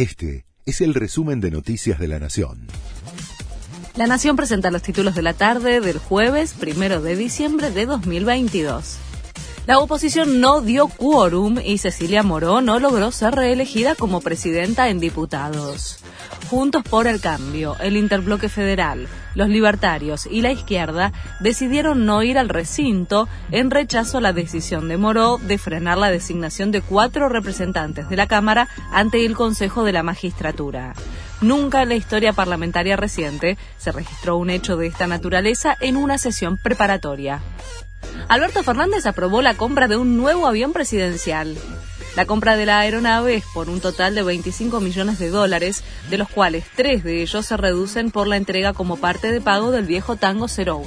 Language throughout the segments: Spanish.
Este es el resumen de Noticias de la Nación. La Nación presenta los títulos de la tarde del jueves primero de diciembre de 2022. La oposición no dio quórum y Cecilia Moró no logró ser reelegida como presidenta en diputados. Juntos por el Cambio, el Interbloque Federal, los libertarios y la izquierda decidieron no ir al recinto en rechazo a la decisión de Moró de frenar la designación de cuatro representantes de la Cámara ante el Consejo de la Magistratura. Nunca en la historia parlamentaria reciente se registró un hecho de esta naturaleza en una sesión preparatoria. Alberto Fernández aprobó la compra de un nuevo avión presidencial. La compra de la aeronave es por un total de 25 millones de dólares, de los cuales tres de ellos se reducen por la entrega como parte de pago del viejo Tango 01.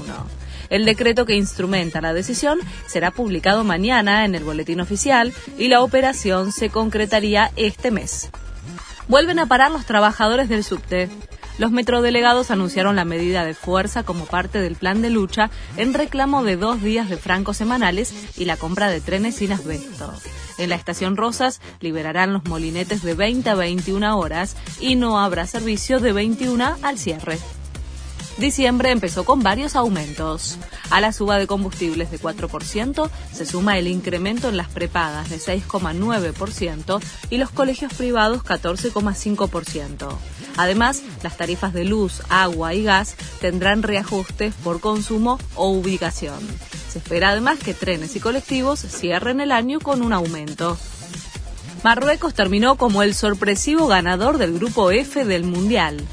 El decreto que instrumenta la decisión será publicado mañana en el boletín oficial y la operación se concretaría este mes. Vuelven a parar los trabajadores del subte. Los metrodelegados anunciaron la medida de fuerza como parte del plan de lucha en reclamo de dos días de francos semanales y la compra de trenes sin asbesto. En la estación Rosas liberarán los molinetes de 20 a 21 horas y no habrá servicio de 21 al cierre. Diciembre empezó con varios aumentos. A la suba de combustibles de 4% se suma el incremento en las prepagas de 6,9% y los colegios privados 14,5%. Además, las tarifas de luz, agua y gas tendrán reajustes por consumo o ubicación. Se espera además que trenes y colectivos cierren el año con un aumento. Marruecos terminó como el sorpresivo ganador del grupo F del Mundial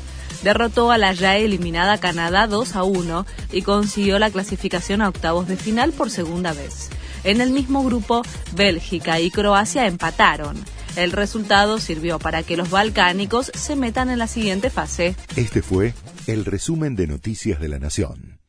derrotó a la ya eliminada Canadá 2 a 1 y consiguió la clasificación a octavos de final por segunda vez. En el mismo grupo, Bélgica y Croacia empataron. El resultado sirvió para que los balcánicos se metan en la siguiente fase. Este fue el resumen de Noticias de la Nación.